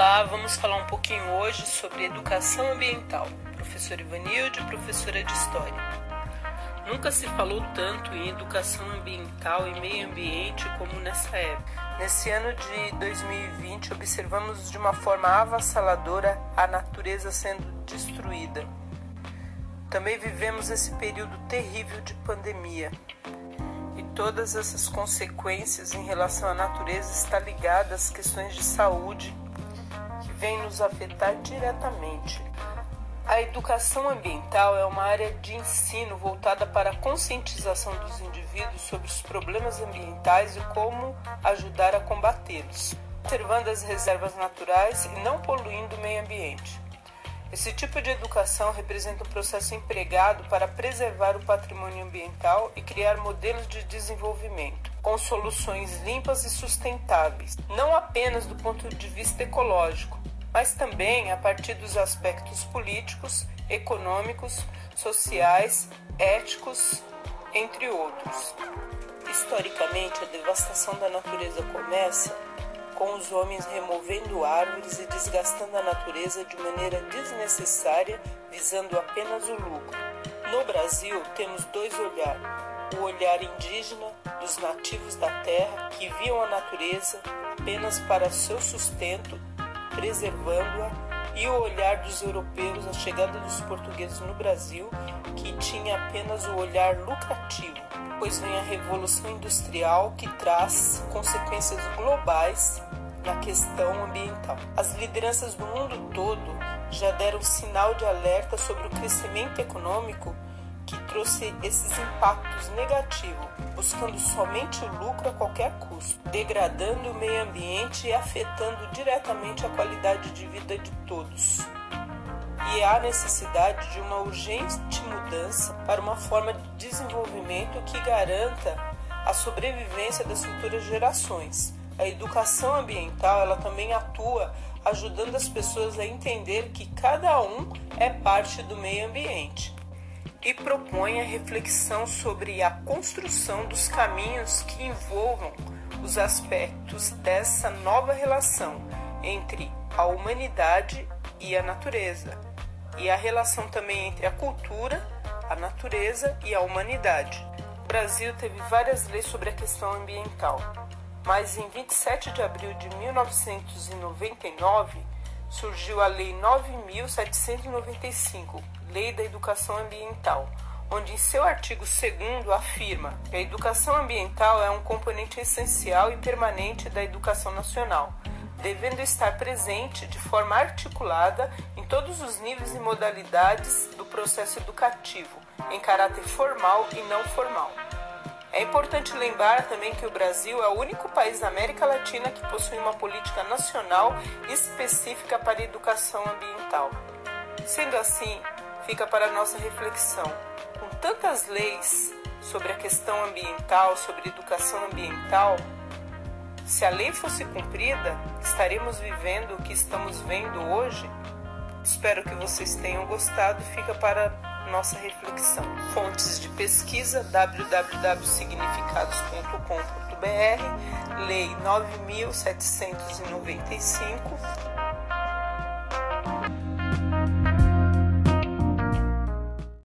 Olá, vamos falar um pouquinho hoje sobre educação ambiental. Professor Ivanilde, professora de História. Nunca se falou tanto em educação ambiental e meio ambiente como nessa época. Nesse ano de 2020, observamos de uma forma avassaladora a natureza sendo destruída. Também vivemos esse período terrível de pandemia. E todas essas consequências em relação à natureza estão ligadas às questões de saúde vem nos afetar diretamente. A educação ambiental é uma área de ensino voltada para a conscientização dos indivíduos sobre os problemas ambientais e como ajudar a combatê-los, conservando as reservas naturais e não poluindo o meio ambiente. Esse tipo de educação representa um processo empregado para preservar o patrimônio ambiental e criar modelos de desenvolvimento, com soluções limpas e sustentáveis, não apenas do ponto de vista ecológico, mas também a partir dos aspectos políticos, econômicos, sociais, éticos, entre outros. Historicamente, a devastação da natureza começa com os homens removendo árvores e desgastando a natureza de maneira desnecessária, visando apenas o lucro. No Brasil, temos dois olhares: o olhar indígena dos nativos da terra que viam a natureza apenas para seu sustento preservando-a, e o olhar dos europeus à chegada dos portugueses no Brasil, que tinha apenas o olhar lucrativo, pois vem a Revolução Industrial que traz consequências globais na questão ambiental. As lideranças do mundo todo já deram sinal de alerta sobre o crescimento econômico trouxe esses impactos negativos, buscando somente o lucro a qualquer custo, degradando o meio ambiente e afetando diretamente a qualidade de vida de todos. E há necessidade de uma urgente mudança para uma forma de desenvolvimento que garanta a sobrevivência das futuras gerações. A educação ambiental ela também atua ajudando as pessoas a entender que cada um é parte do meio ambiente e propõe a reflexão sobre a construção dos caminhos que envolvam os aspectos dessa nova relação entre a humanidade e a natureza, e a relação também entre a cultura, a natureza e a humanidade. O Brasil teve várias leis sobre a questão ambiental, mas em 27 de abril de 1999 surgiu a Lei 9795, Lei da Educação Ambiental, onde em seu artigo 2 afirma que a educação ambiental é um componente essencial e permanente da educação nacional, devendo estar presente de forma articulada em todos os níveis e modalidades do processo educativo, em caráter formal e não formal. É importante lembrar também que o Brasil é o único país da América Latina que possui uma política nacional específica para a educação ambiental. Sendo assim, fica para nossa reflexão: com tantas leis sobre a questão ambiental, sobre educação ambiental, se a lei fosse cumprida, estaremos vivendo o que estamos vendo hoje? Espero que vocês tenham gostado. Fica para nossa reflexão. Fontes de pesquisa www.significados.com.br, Lei 9795